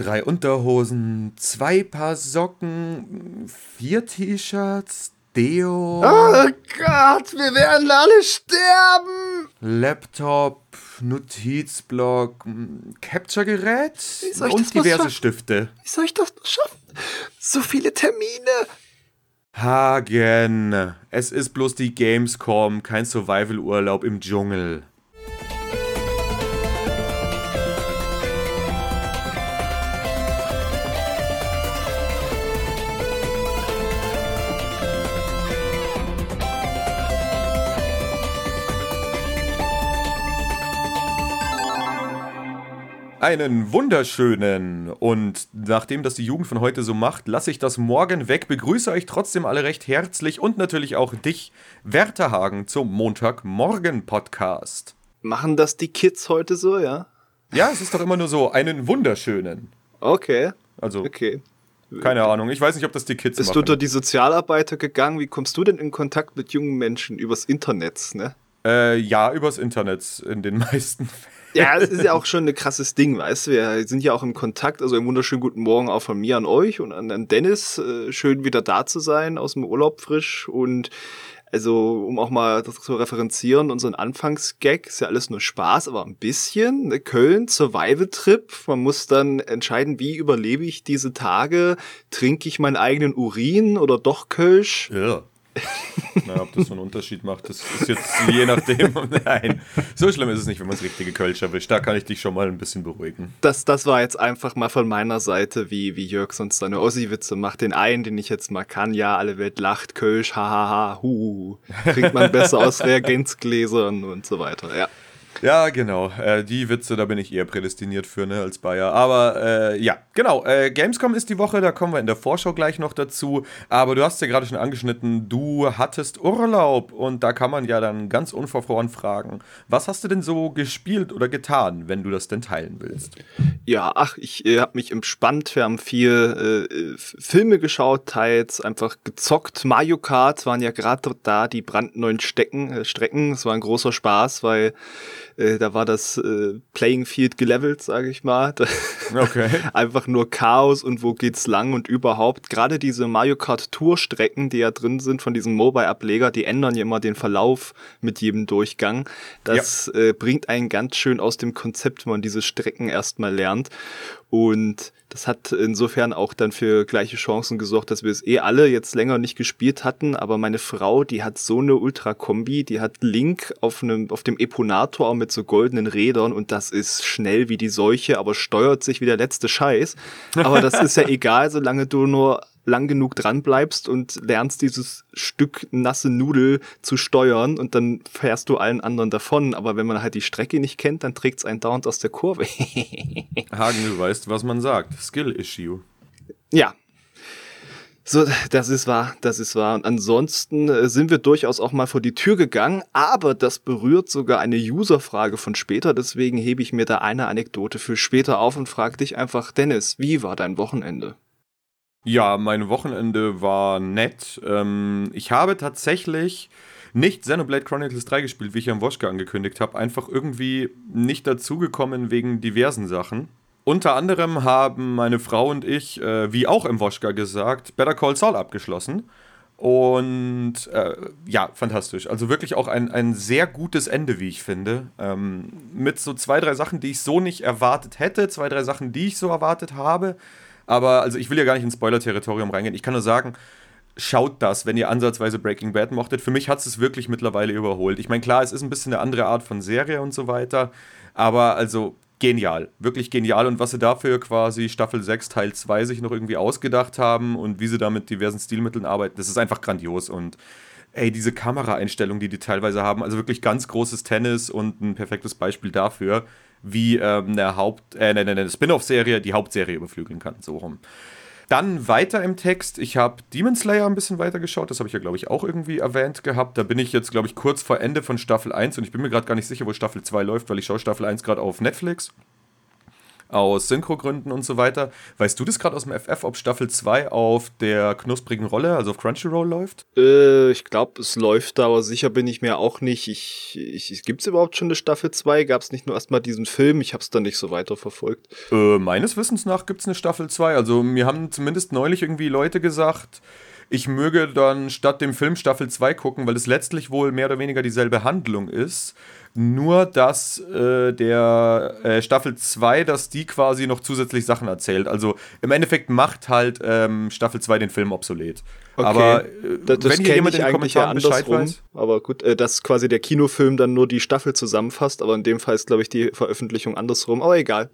drei Unterhosen, zwei Paar Socken, vier T-Shirts, Deo. Oh Gott, wir werden alle sterben. Laptop, Notizblock, Capture-Gerät und diverse Stifte. Wie soll ich das schaffen? So viele Termine. Hagen, es ist bloß die Gamescom, kein Survival-Urlaub im Dschungel. Einen wunderschönen und nachdem das die Jugend von heute so macht, lasse ich das morgen weg, begrüße euch trotzdem alle recht herzlich und natürlich auch dich, Werter Hagen, zum Montagmorgen-Podcast. Machen das die Kids heute so, ja? Ja, es ist doch immer nur so, einen wunderschönen. Okay. Also, okay. keine Ahnung, ich weiß nicht, ob das die Kids Bist machen. du unter die Sozialarbeiter gegangen? Wie kommst du denn in Kontakt mit jungen Menschen übers Internet, ne? Äh, ja, übers Internet in den meisten Fällen. Ja, es ist ja auch schon ein krasses Ding, weißt du. Wir sind ja auch im Kontakt, also einen wunderschönen guten Morgen auch von mir an euch und an Dennis. Äh, schön wieder da zu sein, aus dem Urlaub frisch und also, um auch mal das zu referenzieren, unseren Anfangsgag ist ja alles nur Spaß, aber ein bisschen. Ne? Köln, Survival-Trip. Man muss dann entscheiden, wie überlebe ich diese Tage? Trinke ich meinen eigenen Urin oder doch Kölsch? Ja. Na, ob das so einen Unterschied macht, das ist jetzt je nachdem. Nein, so schlimm ist es nicht, wenn man das richtige Kölsch erwischt. Da kann ich dich schon mal ein bisschen beruhigen. Das, das war jetzt einfach mal von meiner Seite, wie, wie Jörg sonst seine Ossi-Witze macht. Den einen, den ich jetzt mal kann, ja, alle Welt lacht, Kölsch, hahaha, hu, kriegt man besser aus Reagenzgläsern und so weiter, ja. Ja, genau. Äh, die Witze, da bin ich eher prädestiniert für, ne, als Bayer. Aber äh, ja, genau. Äh, Gamescom ist die Woche, da kommen wir in der Vorschau gleich noch dazu. Aber du hast ja gerade schon angeschnitten, du hattest Urlaub und da kann man ja dann ganz unverfroren fragen, was hast du denn so gespielt oder getan, wenn du das denn teilen willst? Ja, ach, ich äh, habe mich entspannt. Wir haben viel äh, Filme geschaut, teils einfach gezockt. Mario Kart waren ja gerade da die brandneuen Stecken, äh, Strecken. Es war ein großer Spaß, weil äh, da war das äh, Playing Field gelevelt, sage ich mal. Okay. Einfach nur Chaos und wo geht's lang und überhaupt. Gerade diese Mario Kart Tour Strecken, die ja drin sind von diesem Mobile-Ableger, die ändern ja immer den Verlauf mit jedem Durchgang. Das ja. äh, bringt einen ganz schön aus dem Konzept, wenn man diese Strecken erstmal lernt. Und das hat insofern auch dann für gleiche Chancen gesorgt, dass wir es eh alle jetzt länger nicht gespielt hatten. Aber meine Frau, die hat so eine Ultra-Kombi, die hat Link auf, einem, auf dem Eponator mit so goldenen Rädern und das ist schnell wie die Seuche, aber steuert sich wie der letzte Scheiß. Aber das ist ja egal, solange du nur lang genug dran bleibst und lernst dieses Stück nasse Nudel zu steuern und dann fährst du allen anderen davon. Aber wenn man halt die Strecke nicht kennt, dann trägt es einen dauernd aus der Kurve. Hagen, du weißt, was man sagt. Skill-Issue. Ja. So, das ist wahr, das ist wahr. Und ansonsten äh, sind wir durchaus auch mal vor die Tür gegangen, aber das berührt sogar eine User-Frage von später, deswegen hebe ich mir da eine Anekdote für später auf und frage dich einfach, Dennis, wie war dein Wochenende? Ja, mein Wochenende war nett. Ähm, ich habe tatsächlich nicht Xenoblade Chronicles 3 gespielt, wie ich am Woschka angekündigt habe. Einfach irgendwie nicht dazugekommen wegen diversen Sachen. Unter anderem haben meine Frau und ich, äh, wie auch im Woschka gesagt, Better Call Saul abgeschlossen. Und äh, ja, fantastisch. Also wirklich auch ein, ein sehr gutes Ende, wie ich finde. Ähm, mit so zwei, drei Sachen, die ich so nicht erwartet hätte, zwei, drei Sachen, die ich so erwartet habe. Aber also ich will ja gar nicht ins Spoiler-Territorium reingehen. Ich kann nur sagen, schaut das, wenn ihr ansatzweise Breaking Bad mochtet. Für mich hat es wirklich mittlerweile überholt. Ich meine, klar, es ist ein bisschen eine andere Art von Serie und so weiter. Aber also genial, wirklich genial. Und was sie dafür quasi Staffel 6 Teil 2 sich noch irgendwie ausgedacht haben und wie sie da mit diversen Stilmitteln arbeiten, das ist einfach grandios. Und ey, diese Kameraeinstellungen, die die teilweise haben, also wirklich ganz großes Tennis und ein perfektes Beispiel dafür, wie ähm, eine Haupt, äh, eine, eine Spin-off-Serie die Hauptserie überflügeln kann, so rum. Dann weiter im Text. Ich habe Demon Slayer ein bisschen weiter geschaut. Das habe ich ja, glaube ich, auch irgendwie erwähnt gehabt. Da bin ich jetzt, glaube ich, kurz vor Ende von Staffel 1 und ich bin mir gerade gar nicht sicher, wo Staffel 2 läuft, weil ich schaue Staffel 1 gerade auf Netflix. Aus Synchrogründen und so weiter. Weißt du das gerade aus dem FF, ob Staffel 2 auf der knusprigen Rolle, also auf Crunchyroll läuft? Äh, ich glaube, es läuft da, aber sicher bin ich mir auch nicht. Ich, ich, Gibt es überhaupt schon eine Staffel 2? Gab es nicht nur erstmal diesen Film? Ich habe es dann nicht so weiter verfolgt. Äh, meines Wissens nach gibt es eine Staffel 2. Also mir haben zumindest neulich irgendwie Leute gesagt, ich möge dann statt dem Film Staffel 2 gucken, weil es letztlich wohl mehr oder weniger dieselbe Handlung ist. Nur, dass äh, der äh, Staffel 2, dass die quasi noch zusätzlich Sachen erzählt. Also im Endeffekt macht halt ähm, Staffel 2 den Film obsolet. Okay. Aber äh, das, das wenn hier jemand in den Kommentaren ja Bescheid weiß. Aber gut, äh, dass quasi der Kinofilm dann nur die Staffel zusammenfasst, aber in dem Fall ist, glaube ich, die Veröffentlichung andersrum. Aber egal.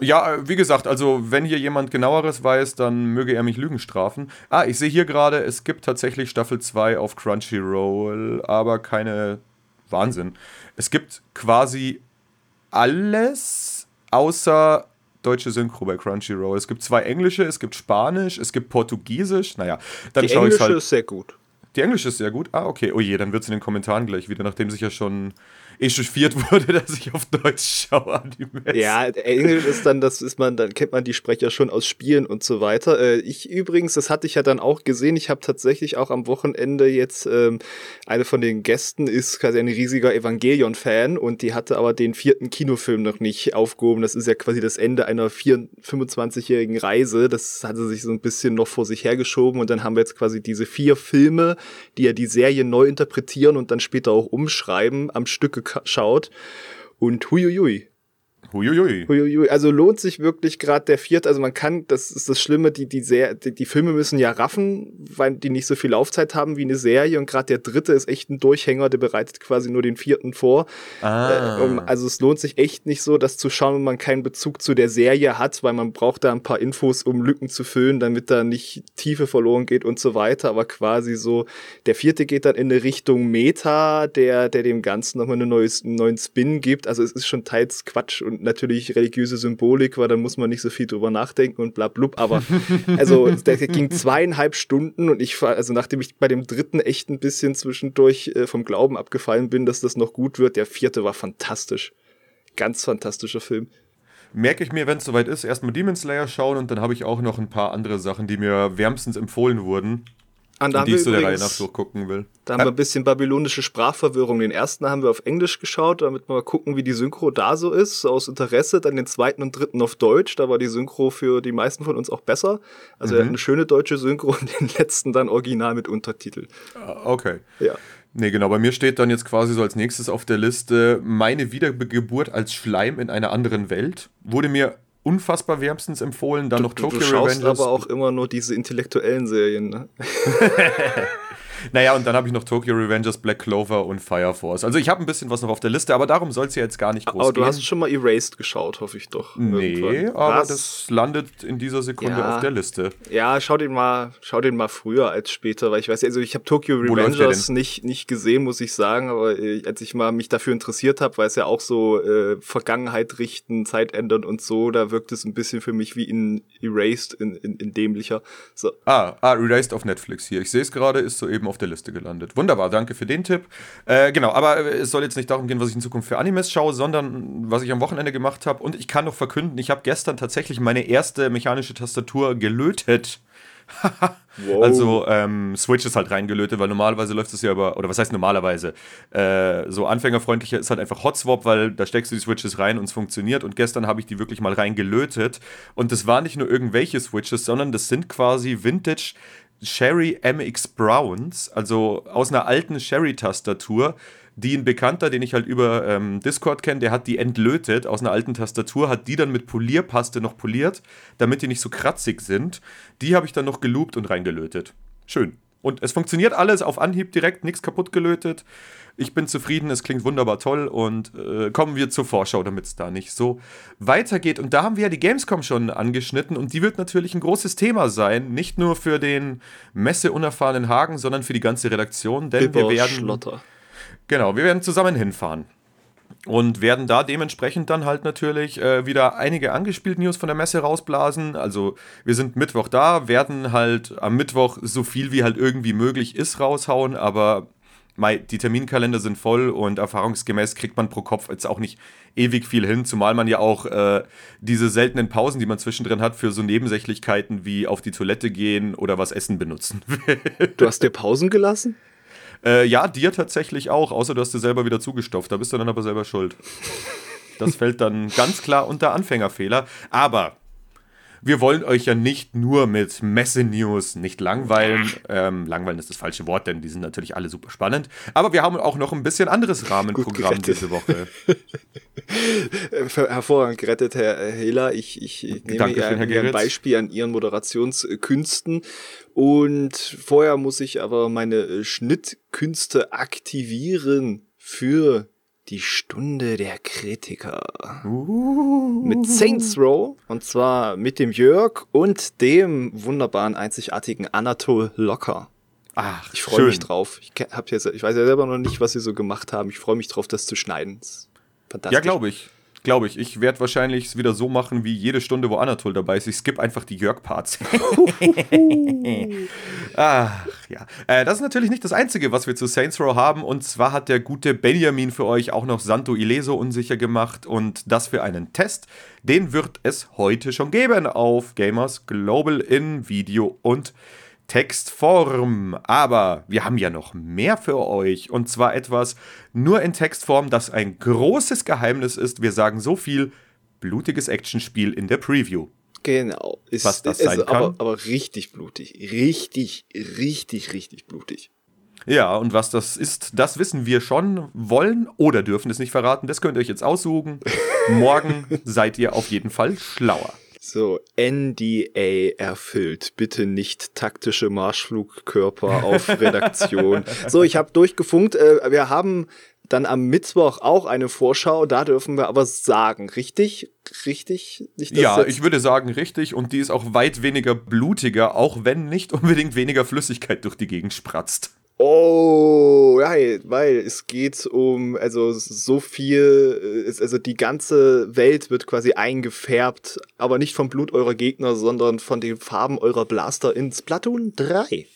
Ja, äh, wie gesagt, also wenn hier jemand genaueres weiß, dann möge er mich Lügen strafen. Ah, ich sehe hier gerade, es gibt tatsächlich Staffel 2 auf Crunchyroll, aber keine Wahnsinn. Es gibt quasi alles außer deutsche Synchro bei Crunchyroll. Es gibt zwei englische, es gibt Spanisch, es gibt Portugiesisch. Naja, dann schaue ich halt. Englische ist sehr gut. Die englische ist sehr gut. Ah, okay. Oh je, dann wird es in den Kommentaren gleich wieder, nachdem sich ja schon echauffiert wurde, dass ich auf Deutsch schaue Animes. Ja, Englisch ist dann, das ist man, dann kennt man die Sprecher schon aus Spielen und so weiter. Äh, ich übrigens, das hatte ich ja dann auch gesehen, ich habe tatsächlich auch am Wochenende jetzt, ähm, eine von den Gästen ist quasi ein riesiger Evangelion-Fan und die hatte aber den vierten Kinofilm noch nicht aufgehoben. Das ist ja quasi das Ende einer 25-jährigen Reise. Das hatte sich so ein bisschen noch vor sich hergeschoben und dann haben wir jetzt quasi diese vier Filme, die ja die Serie neu interpretieren und dann später auch umschreiben, am Stück schaut. Und huiuiui, Huiuiui. Huiuiui. Also lohnt sich wirklich gerade der vierte. Also man kann, das ist das Schlimme, die, die, sehr, die, die Filme müssen ja raffen, weil die nicht so viel Laufzeit haben wie eine Serie. Und gerade der dritte ist echt ein Durchhänger, der bereitet quasi nur den vierten vor. Ah. Äh, um, also es lohnt sich echt nicht so, das zu schauen, wenn man keinen Bezug zu der Serie hat, weil man braucht da ein paar Infos, um Lücken zu füllen, damit da nicht Tiefe verloren geht und so weiter. Aber quasi so, der vierte geht dann in eine Richtung Meta, der, der dem Ganzen nochmal einen neuen Spin gibt. Also es ist schon teils Quatsch und natürlich religiöse Symbolik, weil dann muss man nicht so viel drüber nachdenken und bla blub. Aber also der ging zweieinhalb Stunden und ich also nachdem ich bei dem dritten echt ein bisschen zwischendurch äh, vom Glauben abgefallen bin, dass das noch gut wird, der vierte war fantastisch. Ganz fantastischer Film merke ich mir, wenn es soweit ist, erstmal Demon Slayer schauen und dann habe ich auch noch ein paar andere Sachen, die mir wärmstens empfohlen wurden. Und da die ich so der Reihe nach durchgucken will. Da haben wir ein bisschen babylonische Sprachverwirrung. Den ersten haben wir auf Englisch geschaut, damit wir mal gucken, wie die Synchro da so ist, aus Interesse. Dann den zweiten und dritten auf Deutsch. Da war die Synchro für die meisten von uns auch besser. Also mhm. er hat eine schöne deutsche Synchro und den letzten dann original mit Untertitel. Ah, okay. Ja. Nee, genau. Bei mir steht dann jetzt quasi so als nächstes auf der Liste meine Wiedergeburt als Schleim in einer anderen Welt. Wurde mir unfassbar wärmstens empfohlen. Dann du, noch Tokyo du, du schaust Revengers. aber auch immer nur diese intellektuellen Serien, ne? Naja, und dann habe ich noch Tokyo Revengers, Black Clover und Fire Force. Also ich habe ein bisschen was noch auf der Liste, aber darum soll es ja jetzt gar nicht groß Aber du gehen. hast schon mal Erased geschaut, hoffe ich doch. Nee, irgendwann. aber was? das landet in dieser Sekunde ja. auf der Liste. Ja, schau den mal, schau den mal früher als später, weil ich weiß, also ich habe Tokyo Revengers nicht, nicht gesehen, muss ich sagen, aber äh, als ich mal mich dafür interessiert habe, weil es ja auch so äh, Vergangenheit richten, Zeit ändern und so, da wirkt es ein bisschen für mich wie in Erased, in, in, in dämlicher. So. Ah, ah, Erased auf Netflix hier. Ich sehe es gerade, ist soeben auf der Liste gelandet. Wunderbar, danke für den Tipp. Äh, genau, aber es soll jetzt nicht darum gehen, was ich in Zukunft für Animes schaue, sondern was ich am Wochenende gemacht habe. Und ich kann noch verkünden, ich habe gestern tatsächlich meine erste mechanische Tastatur gelötet. wow. Also ähm, Switch ist halt reingelötet, weil normalerweise läuft es ja über, oder was heißt normalerweise? Äh, so anfängerfreundlicher ist halt einfach Hotswap, weil da steckst du die Switches rein und es funktioniert. Und gestern habe ich die wirklich mal reingelötet. Und das waren nicht nur irgendwelche Switches, sondern das sind quasi Vintage Sherry MX Browns, also aus einer alten Sherry-Tastatur, die ein Bekannter, den ich halt über ähm, Discord kenne, der hat die entlötet aus einer alten Tastatur, hat die dann mit Polierpaste noch poliert, damit die nicht so kratzig sind. Die habe ich dann noch geloopt und reingelötet. Schön. Und es funktioniert alles auf Anhieb direkt, nichts kaputt gelötet. Ich bin zufrieden, es klingt wunderbar toll und äh, kommen wir zur Vorschau, damit es da nicht so weitergeht. Und da haben wir ja die Gamescom schon angeschnitten und die wird natürlich ein großes Thema sein, nicht nur für den messeunerfahrenen Hagen, sondern für die ganze Redaktion, denn wir werden Schlotter. Genau, wir werden zusammen hinfahren und werden da dementsprechend dann halt natürlich äh, wieder einige angespielt News von der Messe rausblasen. Also wir sind Mittwoch da, werden halt am Mittwoch so viel wie halt irgendwie möglich ist raushauen, aber die Terminkalender sind voll und erfahrungsgemäß kriegt man pro Kopf jetzt auch nicht ewig viel hin, zumal man ja auch äh, diese seltenen Pausen, die man zwischendrin hat, für so Nebensächlichkeiten wie auf die Toilette gehen oder was essen benutzen will. Du hast dir Pausen gelassen? Äh, ja, dir tatsächlich auch, außer du hast dir selber wieder zugestopft. Da bist du dann aber selber schuld. Das fällt dann ganz klar unter Anfängerfehler. Aber wir wollen euch ja nicht nur mit Messe-News nicht langweilen. Ähm, langweilen ist das falsche Wort, denn die sind natürlich alle super spannend. Aber wir haben auch noch ein bisschen anderes Rahmenprogramm diese Woche. Hervorragend gerettet, Herr Hehler. Ich, ich nehme ein Beispiel an Ihren Moderationskünsten. Und vorher muss ich aber meine Schnittkünste aktivieren für die Stunde der Kritiker. Uh. Mit Saints Row. Und zwar mit dem Jörg und dem wunderbaren, einzigartigen Anatol Locker. Ach, ich freue mich drauf. Ich, hab jetzt, ich weiß ja selber noch nicht, was sie so gemacht haben. Ich freue mich drauf, das zu schneiden. Fantastisch. Ja, glaube ich glaube ich. Ich werde wahrscheinlich es wieder so machen wie jede Stunde, wo Anatol dabei ist. Ich skippe einfach die Jörg-Parts. Ach ja. Äh, das ist natürlich nicht das Einzige, was wir zu Saints Row haben. Und zwar hat der gute Benjamin für euch auch noch Santo Ileso unsicher gemacht. Und das für einen Test. Den wird es heute schon geben auf Gamers Global in Video und Textform. Aber wir haben ja noch mehr für euch. Und zwar etwas nur in Textform, das ein großes Geheimnis ist. Wir sagen so viel: blutiges Actionspiel in der Preview. Genau. Ist, was das sein kann. Aber, aber richtig blutig. Richtig, richtig, richtig blutig. Ja, und was das ist, das wissen wir schon, wollen oder dürfen es nicht verraten. Das könnt ihr euch jetzt aussuchen. Morgen seid ihr auf jeden Fall schlauer. So, NDA erfüllt. Bitte nicht taktische Marschflugkörper auf Redaktion. so, ich habe durchgefunkt. Äh, wir haben dann am Mittwoch auch eine Vorschau. Da dürfen wir aber sagen, richtig? Richtig? Nicht, ja, ich würde sagen richtig. Und die ist auch weit weniger blutiger, auch wenn nicht unbedingt weniger Flüssigkeit durch die Gegend spratzt. Oh, ja, weil es geht um, also so viel, äh, also die ganze Welt wird quasi eingefärbt, aber nicht vom Blut eurer Gegner, sondern von den Farben eurer Blaster in Splatoon 3.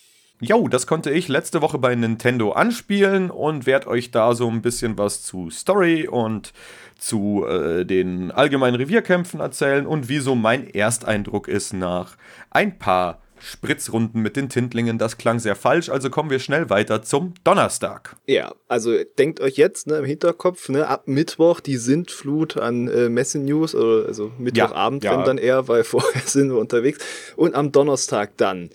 Jo, das konnte ich letzte Woche bei Nintendo anspielen und werde euch da so ein bisschen was zu Story und zu äh, den allgemeinen Revierkämpfen erzählen und wieso mein Ersteindruck ist nach ein paar Spritzrunden mit den Tintlingen, das klang sehr falsch, also kommen wir schnell weiter zum Donnerstag. Ja, also denkt euch jetzt ne, im Hinterkopf, ne, ab Mittwoch die Sintflut an äh, Messe-News, also Mittwochabend, ja, ja. dann eher, weil vorher sind wir unterwegs. Und am Donnerstag dann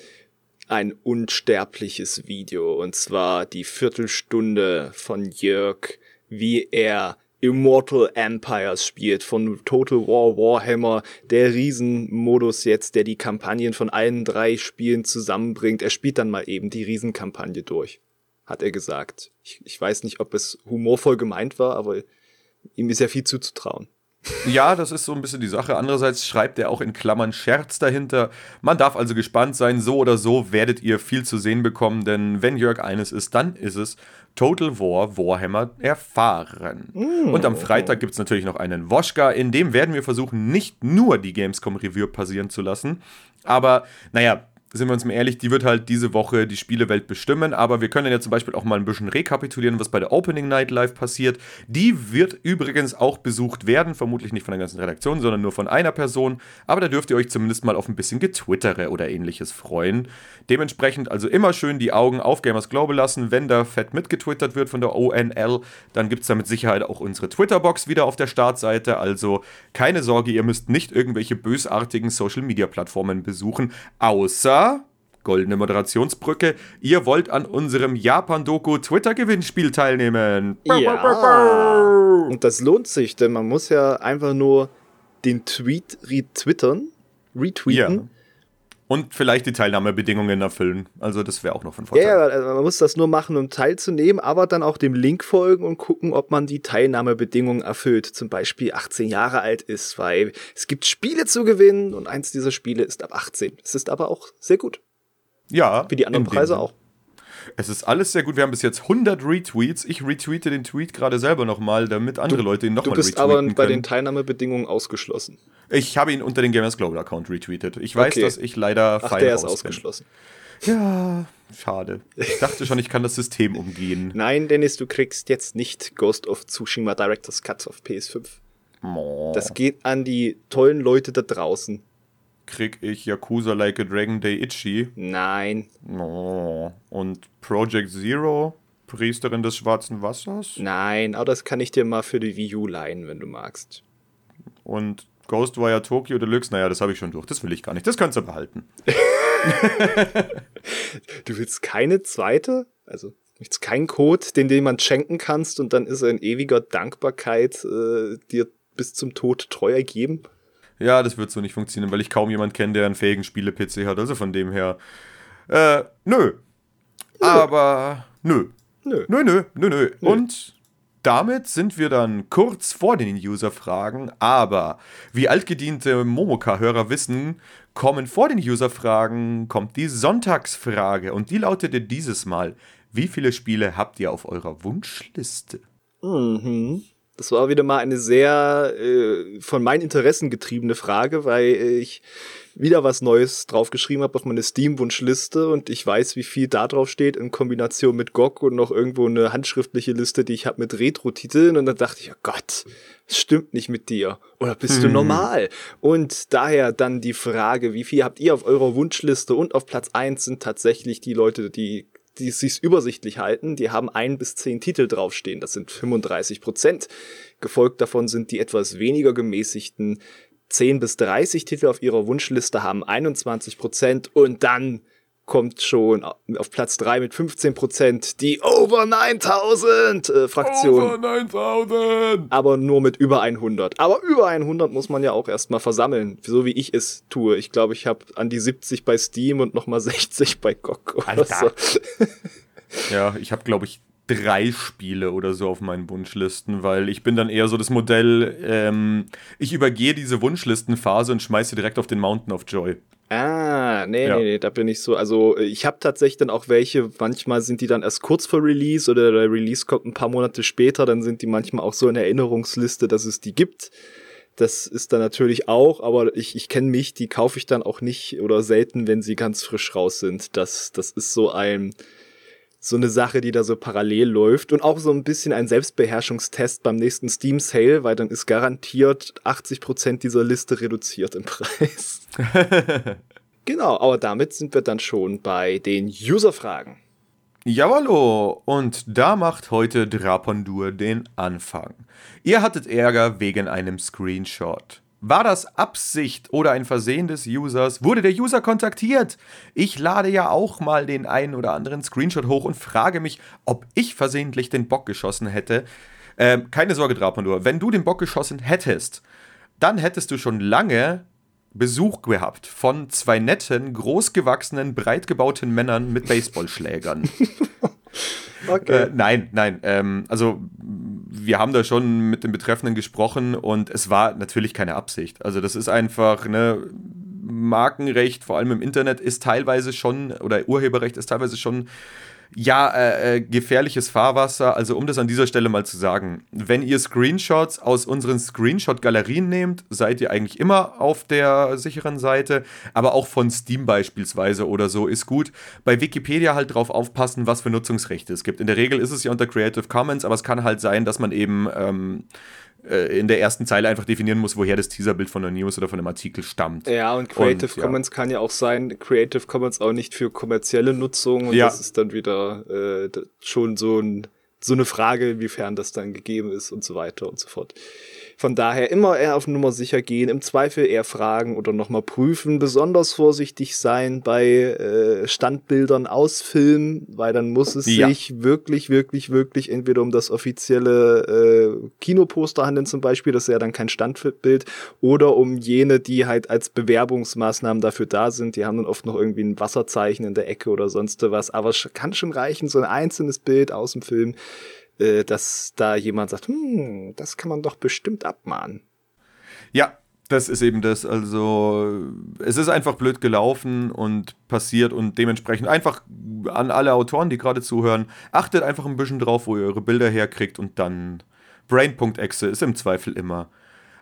ein unsterbliches Video, und zwar die Viertelstunde von Jörg, wie er Immortal Empires spielt von Total War Warhammer, der Riesenmodus jetzt, der die Kampagnen von allen drei Spielen zusammenbringt. Er spielt dann mal eben die Riesenkampagne durch, hat er gesagt. Ich, ich weiß nicht, ob es humorvoll gemeint war, aber ihm ist ja viel zuzutrauen. Ja, das ist so ein bisschen die Sache. Andererseits schreibt er auch in Klammern Scherz dahinter. Man darf also gespannt sein. So oder so werdet ihr viel zu sehen bekommen, denn wenn Jörg eines ist, dann ist es Total War Warhammer erfahren. Mm. Und am Freitag gibt es natürlich noch einen Woschka, in dem werden wir versuchen, nicht nur die Gamescom Review passieren zu lassen, aber naja, sind wir uns mal ehrlich, die wird halt diese Woche die Spielewelt bestimmen. Aber wir können ja zum Beispiel auch mal ein bisschen rekapitulieren, was bei der Opening Night Live passiert. Die wird übrigens auch besucht werden, vermutlich nicht von der ganzen Redaktion, sondern nur von einer Person. Aber da dürft ihr euch zumindest mal auf ein bisschen Getwittere oder ähnliches freuen. Dementsprechend also immer schön die Augen auf Gamers Global lassen. Wenn da fett mitgetwittert wird von der ONL, dann gibt es da mit Sicherheit auch unsere Twitter-Box wieder auf der Startseite. Also keine Sorge, ihr müsst nicht irgendwelche bösartigen Social-Media-Plattformen besuchen, außer goldene Moderationsbrücke. Ihr wollt an unserem Japan-Doku Twitter-Gewinnspiel teilnehmen. Ja. Und das lohnt sich, denn man muss ja einfach nur den Tweet retwittern, retweeten. Ja. Und vielleicht die Teilnahmebedingungen erfüllen. Also das wäre auch noch von Vorteil. Ja, also man muss das nur machen, um teilzunehmen, aber dann auch dem Link folgen und gucken, ob man die Teilnahmebedingungen erfüllt. Zum Beispiel 18 Jahre alt ist, weil es gibt Spiele zu gewinnen und eins dieser Spiele ist ab 18. Es ist aber auch sehr gut. Ja. Wie die anderen Preise auch. Es ist alles sehr gut. Wir haben bis jetzt 100 Retweets. Ich retweete den Tweet gerade selber nochmal, damit andere du, Leute ihn nochmal retweeten Du bist aber bei den Teilnahmebedingungen ausgeschlossen. Ich habe ihn unter den Gamers Global Account retweetet. Ich weiß, okay. dass ich leider Ach, der ist ausgeschlossen. Ja, schade. Ich dachte schon, ich kann das System umgehen. Nein, Dennis, du kriegst jetzt nicht Ghost of Tsushima Director's Cut auf PS5. Oh. Das geht an die tollen Leute da draußen. Krieg ich Yakuza Like a Dragon Day Itchy? Nein. Oh. Und Project Zero? Priesterin des schwarzen Wassers? Nein, aber das kann ich dir mal für die Wii U leihen, wenn du magst. Und Ghostwire Tokyo Deluxe? Naja, das habe ich schon durch. Das will ich gar nicht. Das kannst du behalten. du willst keine zweite? Also Nichts kein Code, den du jemand schenken kannst und dann ist er in ewiger Dankbarkeit äh, dir bis zum Tod treu ergeben? Ja, das wird so nicht funktionieren, weil ich kaum jemanden kenne, der einen fähigen Spiele-PC hat. Also von dem her. Äh, nö. nö. Aber nö. Nö. Nö, nö, nö, nö. Und damit sind wir dann kurz vor den User-Fragen, aber wie altgediente Momoka-Hörer wissen, kommen vor den User-Fragen, kommt die Sonntagsfrage und die lautete dieses Mal, wie viele Spiele habt ihr auf eurer Wunschliste? Mhm. Das war wieder mal eine sehr äh, von meinen Interessen getriebene Frage, weil ich wieder was Neues draufgeschrieben habe auf meine Steam-Wunschliste und ich weiß, wie viel da drauf steht in Kombination mit GOG und noch irgendwo eine handschriftliche Liste, die ich habe mit Retro-Titeln und dann dachte ich, oh Gott, es stimmt nicht mit dir oder bist hm. du normal? Und daher dann die Frage, wie viel habt ihr auf eurer Wunschliste und auf Platz eins sind tatsächlich die Leute, die die sich übersichtlich halten, die haben ein bis zehn Titel draufstehen. Das sind 35 Prozent. Gefolgt davon sind die etwas weniger gemäßigten 10 bis 30 Titel auf ihrer Wunschliste haben 21 Prozent und dann kommt schon auf Platz 3 mit 15% die Over 9000 äh, Fraktion. Over 9000! Aber nur mit über 100. Aber über 100 muss man ja auch erstmal versammeln, so wie ich es tue. Ich glaube, ich habe an die 70 bei Steam und nochmal 60 bei GOG oder so. ja, ich habe, glaube ich, drei Spiele oder so auf meinen Wunschlisten, weil ich bin dann eher so das Modell, ähm, ich übergehe diese Wunschlistenphase und schmeiße direkt auf den Mountain of Joy. Ah, nee, ja. nee, nee, da bin ich so. Also ich habe tatsächlich dann auch welche, manchmal sind die dann erst kurz vor Release oder der Release kommt ein paar Monate später, dann sind die manchmal auch so in der Erinnerungsliste, dass es die gibt. Das ist dann natürlich auch, aber ich, ich kenne mich, die kaufe ich dann auch nicht oder selten, wenn sie ganz frisch raus sind. Das, das ist so ein, so eine Sache, die da so parallel läuft und auch so ein bisschen ein Selbstbeherrschungstest beim nächsten Steam Sale, weil dann ist garantiert 80 Prozent dieser Liste reduziert im Preis. genau, aber damit sind wir dann schon bei den User-Fragen. Jawallo, und da macht heute Drapondur den Anfang. Ihr hattet Ärger wegen einem Screenshot. War das Absicht oder ein Versehen des Users? Wurde der User kontaktiert? Ich lade ja auch mal den einen oder anderen Screenshot hoch und frage mich, ob ich versehentlich den Bock geschossen hätte. Ähm, keine Sorge, Drapandur, wenn du den Bock geschossen hättest, dann hättest du schon lange Besuch gehabt von zwei netten, großgewachsenen, breit gebauten Männern mit Baseballschlägern. okay. Äh, nein, nein. Ähm, also wir haben da schon mit dem Betreffenden gesprochen und es war natürlich keine Absicht. Also das ist einfach, ne, Markenrecht, vor allem im Internet, ist teilweise schon, oder Urheberrecht ist teilweise schon ja, äh, äh, gefährliches Fahrwasser. Also um das an dieser Stelle mal zu sagen, wenn ihr Screenshots aus unseren Screenshot-Galerien nehmt, seid ihr eigentlich immer auf der sicheren Seite. Aber auch von Steam beispielsweise oder so ist gut. Bei Wikipedia halt drauf aufpassen, was für Nutzungsrechte es gibt. In der Regel ist es ja unter Creative Commons, aber es kann halt sein, dass man eben... Ähm, äh, in der ersten Zeile einfach definieren muss, woher das Teaserbild von der News oder von einem Artikel stammt. Ja, und Creative und, Commons ja. kann ja auch sein, Creative Commons auch nicht für kommerzielle Nutzung und ja. das ist dann wieder äh, schon so, ein, so eine Frage, inwiefern das dann gegeben ist und so weiter und so fort. Von daher immer eher auf Nummer sicher gehen, im Zweifel eher fragen oder nochmal prüfen, besonders vorsichtig sein bei äh, Standbildern aus Film, weil dann muss es ja. sich wirklich, wirklich, wirklich entweder um das offizielle äh, Kinoposter handeln zum Beispiel, das ist ja dann kein Standbild, oder um jene, die halt als Bewerbungsmaßnahmen dafür da sind, die haben dann oft noch irgendwie ein Wasserzeichen in der Ecke oder sonst was, aber es kann schon reichen, so ein einzelnes Bild aus dem Film äh, dass da jemand sagt, hm, das kann man doch bestimmt abmahnen. Ja, das ist eben das. Also, es ist einfach blöd gelaufen und passiert und dementsprechend einfach an alle Autoren, die gerade zuhören, achtet einfach ein bisschen drauf, wo ihr eure Bilder herkriegt und dann Brain.exe ist im Zweifel immer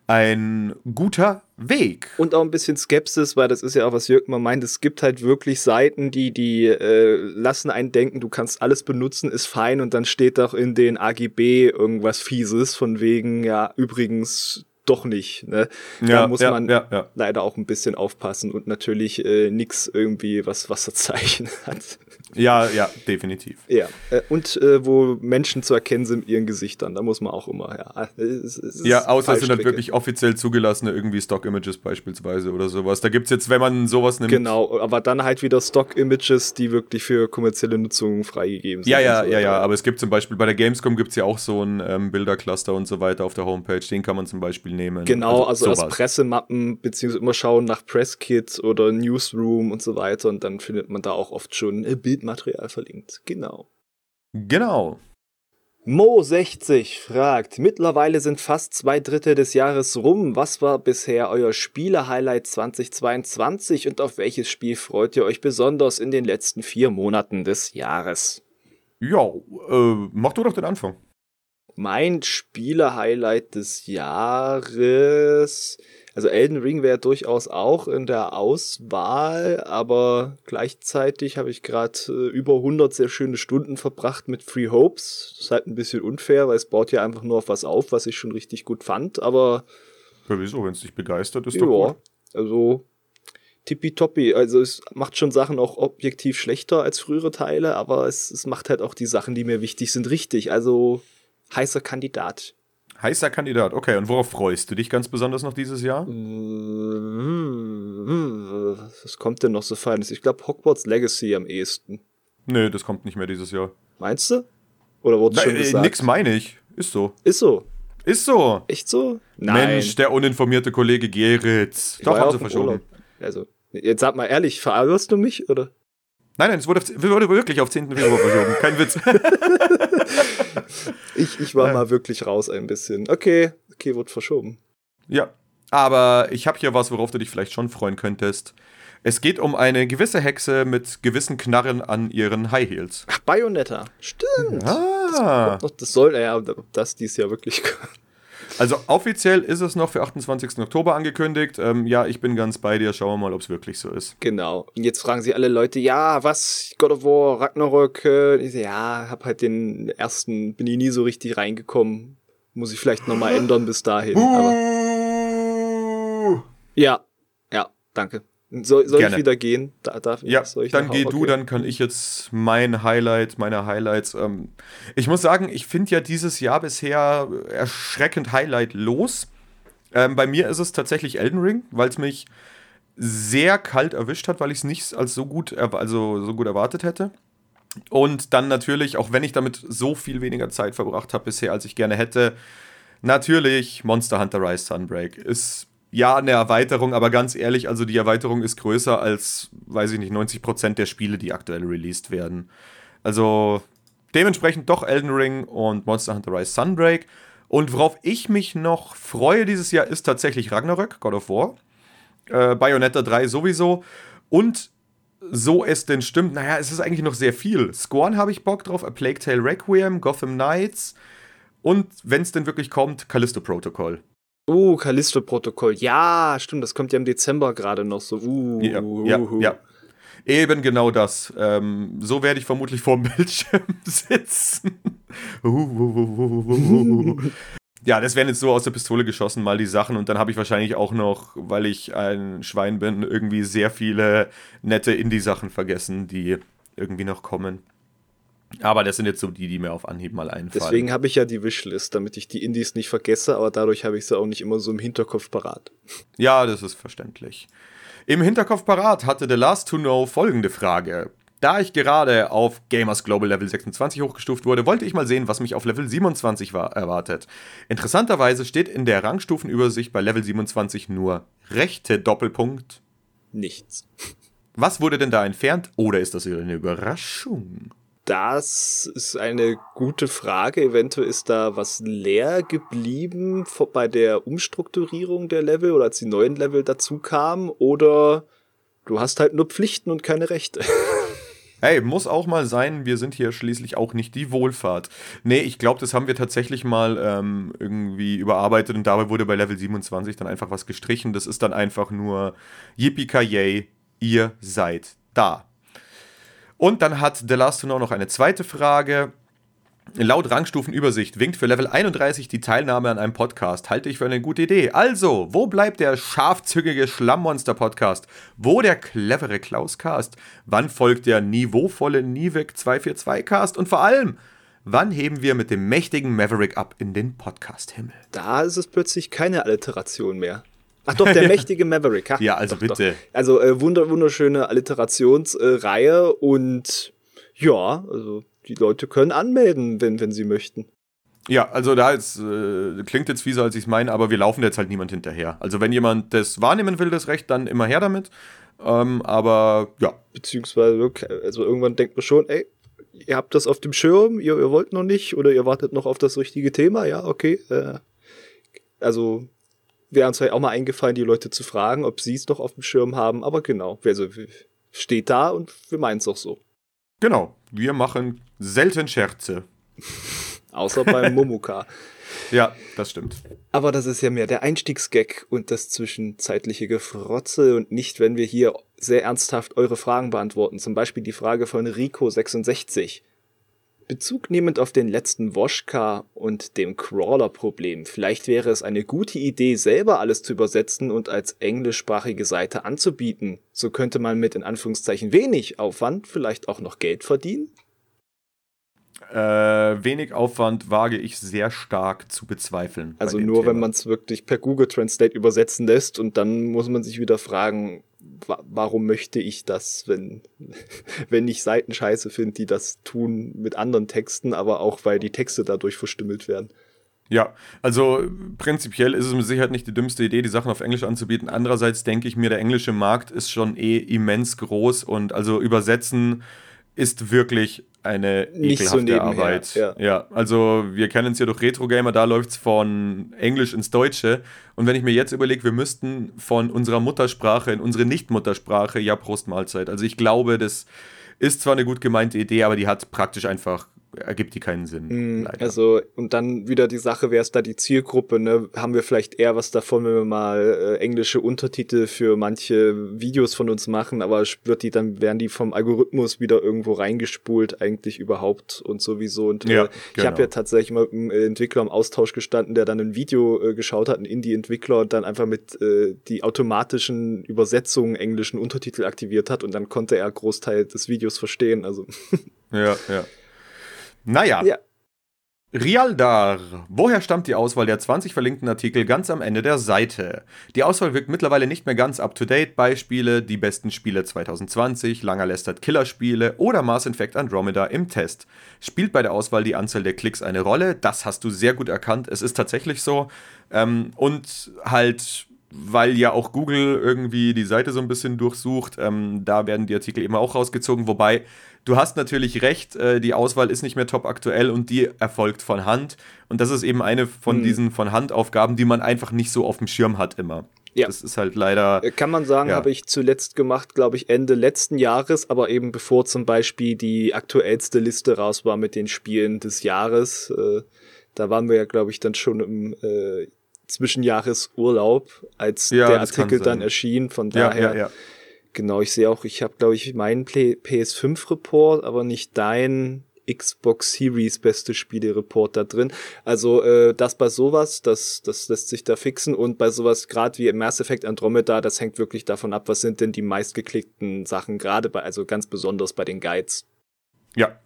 ein guter Weg. Und auch ein bisschen Skepsis, weil das ist ja auch, was Jörg mal meint, es gibt halt wirklich Seiten, die, die äh, lassen einen denken, du kannst alles benutzen, ist fein und dann steht doch in den AGB irgendwas Fieses von wegen, ja, übrigens doch nicht. Ne? Da Ja, muss ja, man ja, leider auch ein bisschen aufpassen und natürlich äh, nix irgendwie, was Wasserzeichen hat. Ja, ja, definitiv. Ja, äh, und äh, wo Menschen zu erkennen sind mit ihren Gesichtern, da muss man auch immer, ja. Es, es Ja, außer es sind halt wirklich offiziell zugelassene irgendwie Stock-Images beispielsweise oder sowas. Da gibt's jetzt, wenn man sowas nimmt. Genau, aber dann halt wieder Stock-Images, die wirklich für kommerzielle Nutzung freigegeben sind. Ja, ja, so ja, ja, aber es gibt zum Beispiel bei der Gamescom gibt's ja auch so ein ähm, Bildercluster und so weiter auf der Homepage. Den kann man zum Beispiel nehmen. Genau, also, als sowas. Pressemappen, beziehungsweise immer schauen nach Presskits oder Newsroom und so weiter und dann findet man da auch oft schon äh, Bildmaterial verlinkt. Genau. Genau. Mo60 fragt, mittlerweile sind fast zwei Drittel des Jahres rum. Was war bisher euer Spiele-Highlight 2022 und auf welches Spiel freut ihr euch besonders in den letzten vier Monaten des Jahres? Ja, äh, mach du doch den Anfang. Mein Spiele-Highlight des Jahres. Also Elden Ring wäre durchaus auch in der Auswahl, aber gleichzeitig habe ich gerade äh, über 100 sehr schöne Stunden verbracht mit Free Hopes. Das ist halt ein bisschen unfair, weil es baut ja einfach nur auf was auf, was ich schon richtig gut fand, aber Ja, wieso? Wenn es dich begeistert, ist doch ja, gut. also tippitoppi. Also es macht schon Sachen auch objektiv schlechter als frühere Teile, aber es, es macht halt auch die Sachen, die mir wichtig sind, richtig. Also heißer Kandidat. Heißer Kandidat. Okay, und worauf freust du dich ganz besonders noch dieses Jahr? Was kommt denn noch so Feines? Ich glaube Hogwarts Legacy am ehesten. Nö, das kommt nicht mehr dieses Jahr. Meinst du? Oder wurde es schon Nein, äh, gesagt? nix meine ich. Ist so. Ist so. Ist so. Echt so? Mensch, der uninformierte Kollege Geritz. Ich Doch, haben sie verschoben. Urlaub. Also, jetzt sag mal ehrlich, verargerst du mich, oder? Nein, nein, es wurde, auf, wurde wirklich auf 10. Februar verschoben. Kein Witz. Ich, ich war Ja. mal wirklich raus ein bisschen. Okay, okay, wird verschoben. ja, aber ich habe hier was, worauf du dich vielleicht schon freuen könntest. Es geht um eine gewisse Hexe mit gewissen Knarren an ihren High Heels. Ach, Bayonetta. Stimmt. Ah, Doch, das soll, ja, ob das dies Jahr wirklich. also offiziell ist es noch für 28. Oktober angekündigt. Ähm, ja, ich bin ganz bei dir. Schauen wir mal, ob es wirklich so ist. Genau. Und jetzt fragen sie alle Leute, ja, was, God of War, Ragnarök? äh, Ich so, ja, hab halt den ersten, bin ich nie so richtig reingekommen. Muss ich vielleicht nochmal ändern bis dahin. Aber ja, ja, danke. Soll, soll ich wieder gehen? Da, darf ich, Ja, soll ich dann geh du, okay. dann kann ich jetzt mein Highlight, meine Highlights. Ähm, ich muss sagen, ich finde ja dieses Jahr bisher erschreckend highlightlos. Ähm, bei mir ist es tatsächlich Elden Ring, weil es mich sehr kalt erwischt hat, weil ich es nicht als so gut, also so gut erwartet hätte. Und dann natürlich, auch wenn ich damit so viel weniger Zeit verbracht habe bisher, als ich gerne hätte, natürlich Monster Hunter Rise Sunbreak ist ja eine Erweiterung, aber ganz ehrlich, also die Erweiterung ist größer als, weiß ich nicht, 90% der Spiele, die aktuell released werden. Also dementsprechend doch Elden Ring und Monster Hunter Rise Sunbreak. Und worauf ich mich noch freue dieses Jahr ist tatsächlich Ragnarök, God of War. Äh, Bayonetta 3 sowieso. Und so es denn stimmt, naja, es ist eigentlich noch sehr viel. Scorn habe ich Bock drauf, A Plague Tale Requiem, Gotham Knights und wenn es denn wirklich kommt, Callisto Protocol. Uh, Callisto-Protokoll. Ja, stimmt, das kommt ja im Dezember gerade noch so. Uh, Ja, uh, ja, uh. ja. Eben genau das. Ähm, so werde ich vermutlich vorm Bildschirm sitzen. Uh, uh, uh, uh, uh, uh. ja, das werden jetzt so aus der Pistole geschossen, mal die Sachen. Und dann habe ich wahrscheinlich auch noch, weil ich ein Schwein bin, irgendwie sehr viele nette Indie-Sachen vergessen, die irgendwie noch kommen. Aber das sind jetzt so die, die mir auf Anhieb mal einfallen. Deswegen habe ich ja die Wishlist, damit ich die Indies nicht vergesse, aber dadurch habe ich sie auch nicht immer so im Hinterkopf parat. Ja, das ist verständlich. Im Hinterkopf parat hatte The Last to Know folgende Frage. Da ich gerade auf Gamers Global Level 26 hochgestuft wurde, wollte ich mal sehen, was mich auf Level 27 war, erwartet. Interessanterweise steht in der Rangstufenübersicht bei Level 27 nur rechte Doppelpunkt. Nichts. Was wurde denn da entfernt? Oder ist das eine Überraschung? Das ist eine gute Frage. Eventuell ist da was leer geblieben bei der Umstrukturierung der Level oder als die neuen Level dazu kamen. Oder du hast halt nur Pflichten und keine Rechte. Hey, muss auch mal sein, wir sind hier schließlich auch nicht die Wohlfahrt. Nee, ich glaube, das haben wir tatsächlich mal ähm, irgendwie überarbeitet und dabei wurde bei Level 27 dann einfach was gestrichen. Das ist dann einfach nur Yippie ihr seid da. Und dann hat The Last to Know noch eine zweite Frage. Laut Rangstufenübersicht winkt für Level 31 die Teilnahme an einem Podcast. Halte ich für eine gute Idee. Also, wo bleibt der scharfzügige Schlammmonster-Podcast? Wo der clevere Klaus-Cast? Wann folgt der niveauvolle Nivek 242-Cast? Und vor allem, wann heben wir mit dem mächtigen Maverick ab in den Podcast-Himmel? Da ist es plötzlich keine Alliteration mehr. Ach doch, der mächtige Maverick. Ha, ja, also doch, bitte. Doch. Also äh, wunder, wunderschöne Alliterationsreihe äh, und ja, also die Leute können anmelden, wenn, wenn sie möchten. Ja, also da ist, äh, klingt jetzt fieser, als ich es meine, aber wir laufen jetzt halt niemand hinterher. Also wenn jemand das wahrnehmen will, das Recht, dann immer her damit. Ähm, aber ja. Beziehungsweise, also irgendwann denkt man schon, ey, ihr habt das auf dem Schirm, ihr, ihr wollt noch nicht oder ihr wartet noch auf das richtige Thema, ja, okay. Äh, also wäre uns halt auch mal eingefallen, die Leute zu fragen, ob sie es doch auf dem Schirm haben, aber genau, also, steht da und wir meinen es auch so. Genau, wir machen selten Scherze. Außer beim Momuka. ja, das stimmt. Aber das ist ja mehr der Einstiegsgag und das zwischenzeitliche Gefrotze und nicht, wenn wir hier sehr ernsthaft eure Fragen beantworten. Zum Beispiel die Frage von Rico66. Bezug nehmend auf den letzten Woschka und dem Crawler-Problem, vielleicht wäre es eine gute Idee, selber alles zu übersetzen und als englischsprachige Seite anzubieten. So könnte man mit in Anführungszeichen wenig Aufwand vielleicht auch noch Geld verdienen? Äh, wenig Aufwand wage ich sehr stark zu bezweifeln. Also nur, Thema. wenn man es wirklich per Google Translate übersetzen lässt und dann muss man sich wieder fragen, warum möchte ich das, wenn, wenn ich Seiten scheiße finde, die das tun mit anderen Texten, aber auch weil die Texte dadurch verstümmelt werden. Ja, also prinzipiell ist es mit Sicherheit nicht die dümmste Idee, die Sachen auf Englisch anzubieten. Andererseits denke ich mir, der englische Markt ist schon eh immens groß und also übersetzen ist wirklich eine Nicht ekelhafte so Arbeit. Ja. ja. also wir kennen es ja durch Retro Gamer, da läuft es von Englisch ins Deutsche. Und wenn ich mir jetzt überlege, wir müssten von unserer Muttersprache in unsere Nicht-Muttersprache, ja, Prost Mahlzeit. Also ich glaube, das ist zwar eine gut gemeinte Idee, aber die hat praktisch einfach ergibt die keinen Sinn. Mm, also, und dann wieder die Sache, wer ist da die Zielgruppe, ne? Haben wir vielleicht eher was davon, wenn wir mal äh, englische Untertitel für manche Videos von uns machen, aber wird die dann, werden die vom Algorithmus wieder irgendwo reingespult, eigentlich überhaupt und sowieso. Und äh, ja, ich genau. habe ja tatsächlich mal mit einem Entwickler im Austausch gestanden, der dann ein Video äh, geschaut hat, ein Indie-Entwickler, und dann einfach mit äh, die automatischen Übersetzungen englischen Untertitel aktiviert hat und dann konnte er Großteil des Videos verstehen. Also. ja, ja. Naja. Ja. Rialdar. Woher stammt die Auswahl der 20 verlinkten Artikel ganz am Ende der Seite? Die Auswahl wirkt mittlerweile nicht mehr ganz up-to-date. Beispiele, die besten Spiele 2020, langer lästert Killerspiele oder Mass Effect Andromeda im Test. Spielt bei der Auswahl die Anzahl der Klicks eine Rolle? Das hast du sehr gut erkannt. Es ist tatsächlich so. Ähm, und halt weil ja auch Google irgendwie die Seite so ein bisschen durchsucht. Ähm, da werden die Artikel eben auch rausgezogen. Wobei, du hast natürlich recht, äh, die Auswahl ist nicht mehr top aktuell und die erfolgt von Hand. Und das ist eben eine von mhm. diesen von Hand Aufgaben, die man einfach nicht so auf dem Schirm hat immer. Ja. Das ist halt leider. Äh, kann man sagen, ja. habe ich zuletzt gemacht, glaube ich, Ende letzten Jahres, aber eben bevor zum Beispiel die aktuellste Liste raus war mit den Spielen des Jahres. Äh, da waren wir ja, glaube ich, dann schon im äh, Zwischenjahresurlaub, als ja, der Artikel dann erschien. Von daher, ja, ja, genau, ich sehe auch, ich habe, glaube ich, meinen PS5-Report, aber nicht dein Xbox Series beste Spiele-Report da drin. Also äh, das bei sowas, das, das lässt sich da fixen und bei sowas gerade wie Mass Effect Andromeda, das hängt wirklich davon ab, was sind denn die meistgeklickten Sachen, gerade bei, also ganz besonders bei den Guides. Ja,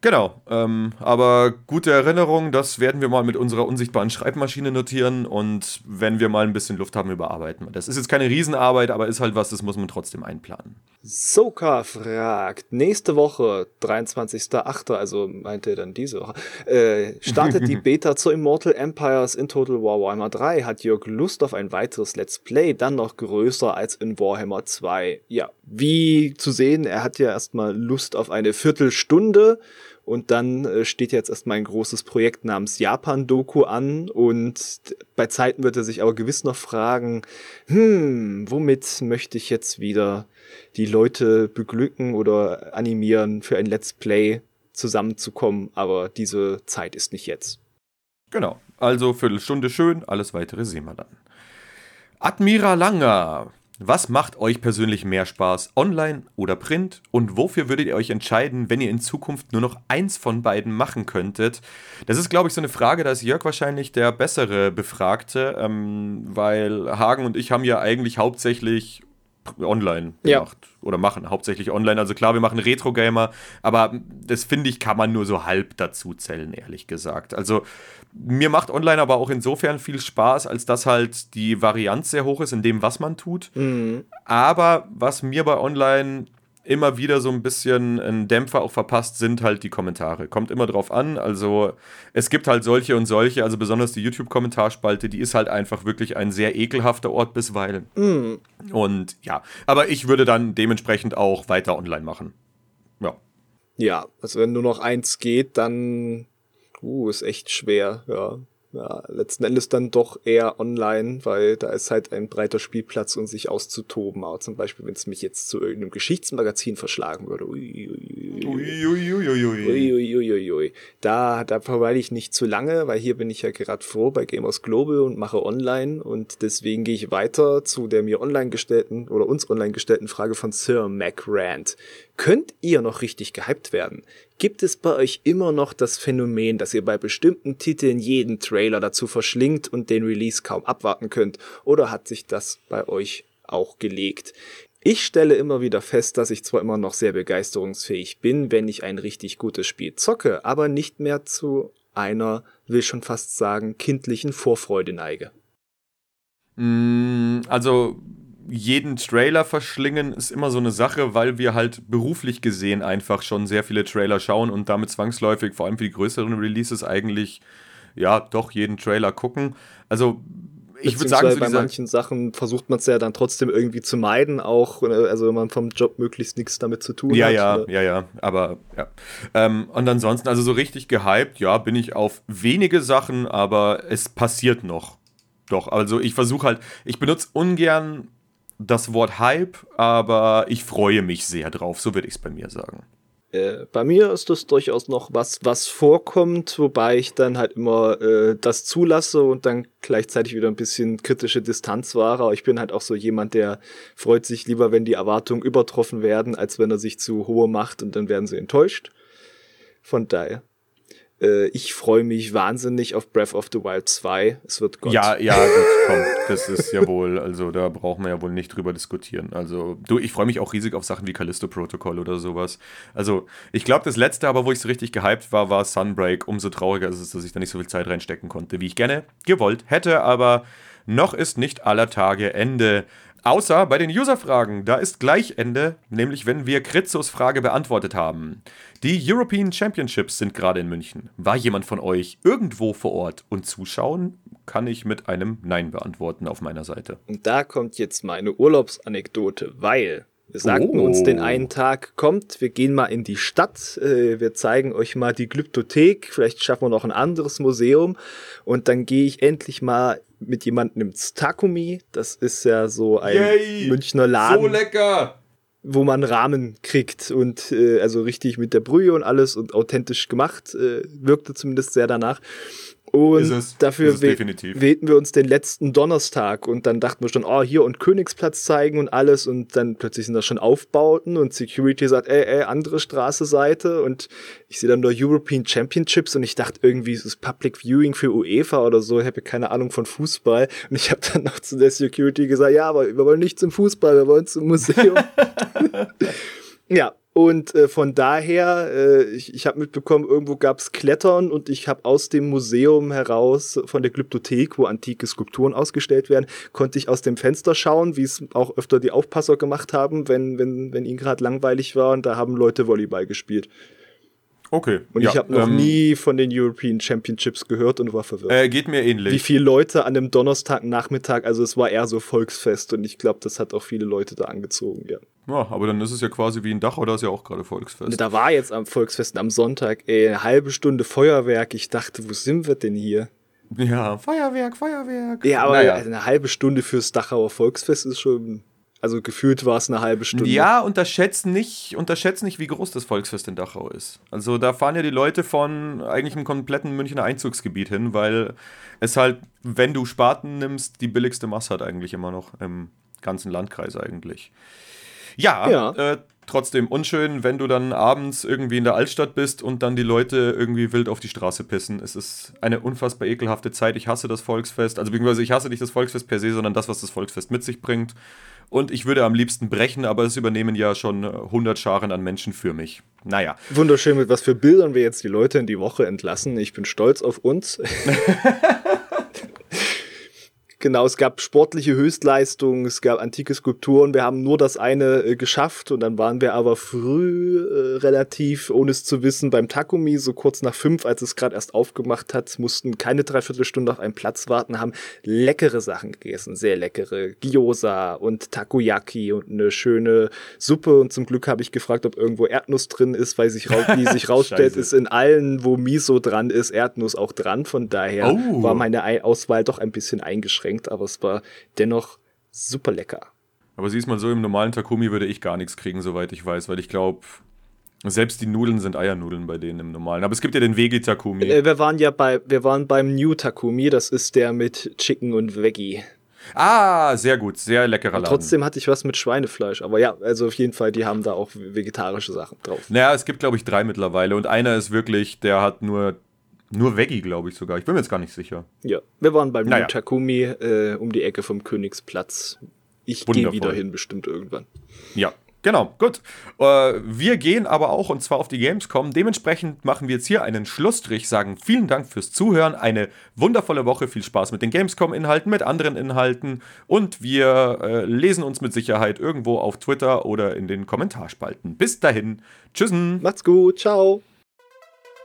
Genau, ähm, aber gute Erinnerung, das werden wir mal mit unserer unsichtbaren Schreibmaschine notieren und wenn wir mal ein bisschen Luft haben, überarbeiten wir. Das ist jetzt keine Riesenarbeit, aber ist halt was, das muss man trotzdem einplanen. Soka fragt, nächste Woche, 23.08., also meinte er dann diese Woche, äh, startet die Beta zu Immortal Empires in Total War Warhammer 3. Hat Jörg Lust auf ein weiteres Let's Play, dann noch größer als in Warhammer 2? Ja, wie zu sehen, er hat ja erstmal Lust auf eine Viertelstunde Und dann äh, steht jetzt erstmal ein großes Projekt namens Japan-Doku an. Und bei Zeiten wird er sich aber gewiss noch fragen, hm, womit möchte ich jetzt wieder die Leute beglücken oder animieren für ein Let's Play zusammenzukommen. Aber diese Zeit ist nicht jetzt. Genau. Also Viertelstunde schön, alles weitere sehen wir dann. Admiral Langer was macht euch persönlich mehr Spaß, online oder print? Und wofür würdet ihr euch entscheiden, wenn ihr in Zukunft nur noch eins von beiden machen könntet? Das ist, glaube ich, so eine Frage, da ist Jörg wahrscheinlich der bessere Befragte, ähm, weil Hagen und ich haben ja eigentlich hauptsächlich online gemacht ja. oder machen hauptsächlich online. Also klar, wir machen Retro-Gamer, aber das finde ich, kann man nur so halb dazu zählen, ehrlich gesagt. Also mir macht online aber auch insofern viel Spaß, als dass halt die Varianz sehr hoch ist in dem, was man tut. Mhm. Aber was mir bei online immer wieder so ein bisschen ein Dämpfer auch verpasst, sind halt die Kommentare. Kommt immer drauf an. Also es gibt halt solche und solche, also besonders die YouTube-Kommentarspalte, die ist halt einfach wirklich ein sehr ekelhafter Ort bisweilen. Mhm. Und ja, aber ich würde dann dementsprechend auch weiter online machen. Ja. Ja, also wenn nur noch eins geht, dann uh, ist echt schwer, ja ja, letzten Endes dann doch eher online, weil da ist halt ein breiter Spielplatz, um sich auszutoben. Aber zum Beispiel, wenn es mich jetzt zu irgendeinem Geschichtsmagazin verschlagen würde, ui, da, da verweile ich nicht zu lange, weil hier bin ich ja gerade froh bei Gamers Global und mache online und deswegen gehe ich weiter zu der mir online gestellten oder uns online gestellten Frage von Sir Mac Rand. Könnt ihr noch richtig gehypt werden? Gibt es bei euch immer noch das Phänomen, dass ihr bei bestimmten Titeln jeden Trailer dazu verschlingt und den Release kaum abwarten könnt? Oder hat sich das bei euch auch gelegt? Ich stelle immer wieder fest, dass ich zwar immer noch sehr begeisterungsfähig bin, wenn ich ein richtig gutes Spiel zocke, aber nicht mehr zu einer, will schon fast sagen, kindlichen Vorfreude neige. Mm, also jeden Trailer verschlingen ist immer so eine Sache, weil wir halt beruflich gesehen einfach schon sehr viele Trailer schauen und damit zwangsläufig, vor allem für die größeren Releases, eigentlich ja doch jeden Trailer gucken. Also ich würde sagen, so bei manchen Sachen versucht man es ja dann trotzdem irgendwie zu meiden, auch äh, also wenn man vom Job möglichst nichts damit zu tun ja, hat. Ja, ja, ja, ja, aber ja. Ähm, und ansonsten, also so richtig gehypt, ja, bin ich auf wenige Sachen, aber es passiert noch. Doch, also ich versuche halt, ich benutze ungern das Wort Hype, aber ich freue mich sehr drauf, so würde ich es bei mir sagen. Äh, bei mir ist das durchaus noch was, was vorkommt, wobei ich dann halt immer äh, das zulasse und dann gleichzeitig wieder ein bisschen kritische Distanz wahre. Aber ich bin halt auch so jemand, der freut sich lieber, wenn die Erwartungen übertroffen werden, als wenn er sich zu hohe macht und dann werden sie enttäuscht. Von daher äh, ich freue mich wahnsinnig auf Breath of the Wild 2. Es wird Gott. Ja, ja, gut, komm. Das ist ja wohl, also da brauchen wir ja wohl nicht drüber diskutieren. Also, du, ich freue mich auch riesig auf Sachen wie Callisto Protocol oder sowas. Also, ich glaube, das letzte aber, wo ich so richtig gehypt war, war Sunbreak. Umso trauriger ist es, dass ich da nicht so viel Zeit reinstecken konnte, wie ich gerne gewollt hätte. Aber noch ist nicht aller Tage Ende. Außer bei den User-Fragen, da ist gleich Ende, nämlich wenn wir Kritzos Frage beantwortet haben. Die European Championships sind gerade in München. War jemand von euch irgendwo vor Ort und zuschauen? Kann ich mit einem Nein beantworten auf meiner Seite. Und da kommt jetzt meine Urlaubsanekdote, weil wir sagten oh. uns den einen Tag, kommt, wir gehen mal in die Stadt, äh, wir zeigen euch mal die Glyptothek, vielleicht schaffen wir noch ein anderes Museum und dann gehe ich endlich mal mit jemandem im Takumi, das ist ja so ein Yay, Münchner Laden. So lecker! Wo man Rahmen kriegt und äh, also richtig mit der Brühe und alles und authentisch gemacht, äh, wirkte zumindest sehr danach. Und es, dafür wählten wir uns den letzten Donnerstag und dann dachten wir schon, oh, hier und Königsplatz zeigen und alles und dann plötzlich sind da schon Aufbauten und Security sagt, ey, ey, andere Straße Seite und ich sehe dann nur European Championships und ich dachte irgendwie, es ist Public Viewing für UEFA oder so, ich habe keine Ahnung von Fußball und ich habe dann noch zu der Security gesagt, ja, aber wir wollen nicht zum Fußball, wir wollen zum Museum. ja, und äh, von daher, äh, ich, ich habe mitbekommen, irgendwo gab's Klettern und ich habe aus dem Museum heraus von der Glyptothek, wo antike Skulpturen ausgestellt werden, konnte ich aus dem Fenster schauen, wie es auch öfter die Aufpasser gemacht haben, wenn, wenn, wenn ihnen gerade langweilig war und da haben Leute Volleyball gespielt. Okay. Und ja, ich habe noch ähm, nie von den European Championships gehört und war verwirrt. Äh, geht mir ähnlich. Wie viele Leute an dem Donnerstagnachmittag, also es war eher so Volksfest und ich glaube, das hat auch viele Leute da angezogen, ja. Ja, aber dann ist es ja quasi wie in Dachau, da ist ja auch gerade Volksfest. Da war jetzt am Volksfest am Sonntag ey, eine halbe Stunde Feuerwerk. Ich dachte, wo sind wir denn hier? Ja, Feuerwerk, Feuerwerk. Ja, aber naja. eine halbe Stunde fürs Dachauer Volksfest ist schon also gefühlt war es eine halbe Stunde. Ja, unterschätzt nicht, unterschätzt nicht, wie groß das Volksfest in Dachau ist. Also da fahren ja die Leute von eigentlich einem kompletten Münchner Einzugsgebiet hin, weil es halt, wenn du Spaten nimmst, die billigste Masse hat eigentlich immer noch im ganzen Landkreis eigentlich. Ja, ja. Äh, trotzdem unschön, wenn du dann abends irgendwie in der Altstadt bist und dann die Leute irgendwie wild auf die Straße pissen. Es ist eine unfassbar ekelhafte Zeit. Ich hasse das Volksfest. Also beziehungsweise ich hasse nicht das Volksfest per se, sondern das, was das Volksfest mit sich bringt. Und ich würde am liebsten brechen, aber es übernehmen ja schon 100 Scharen an Menschen für mich. Naja. Wunderschön, mit was für Bildern wir jetzt die Leute in die Woche entlassen. Ich bin stolz auf uns. Genau, es gab sportliche Höchstleistungen, es gab antike Skulpturen. Wir haben nur das eine äh, geschafft und dann waren wir aber früh äh, relativ, ohne es zu wissen, beim Takumi, so kurz nach fünf, als es gerade erst aufgemacht hat, mussten keine Dreiviertelstunde auf einen Platz warten, haben leckere Sachen gegessen, sehr leckere Gyoza und Takoyaki und eine schöne Suppe. Und zum Glück habe ich gefragt, ob irgendwo Erdnuss drin ist, weil sich, wie sich rausstellt, ist in allen, wo Miso dran ist, Erdnuss auch dran. Von daher oh. war meine Auswahl doch ein bisschen eingeschränkt eingeschränkt, aber es war dennoch super lecker. Aber siehst mal so, im normalen Takumi würde ich gar nichts kriegen, soweit ich weiß, weil ich glaube, selbst die Nudeln sind Eiernudeln bei denen im normalen. Aber es gibt ja den Veggie-Takumi. Äh, wir waren ja bei, wir waren beim New Takumi, das ist der mit Chicken und Veggie. Ah, sehr gut, sehr leckerer Laden. Trotzdem hatte ich was mit Schweinefleisch, aber ja, also auf jeden Fall, die haben da auch vegetarische Sachen drauf. Naja, es gibt, glaube ich, drei mittlerweile und einer ist wirklich, der hat nur nur Veggie, glaube ich sogar. Ich bin mir jetzt gar nicht sicher. Ja, wir waren beim naja. Takumi äh, um die Ecke vom Königsplatz. Ich gehe wieder hin, bestimmt irgendwann. Ja, Genau, gut. Äh, wir gehen aber auch und zwar auf die Gamescom. Dementsprechend machen wir jetzt hier einen Schlussstrich, sagen vielen Dank fürs Zuhören, eine wundervolle Woche, viel Spaß mit den Gamescom-Inhalten, mit anderen Inhalten und wir äh, lesen uns mit Sicherheit irgendwo auf Twitter oder in den Kommentarspalten. Bis dahin, tschüssen. Macht's gut, ciao.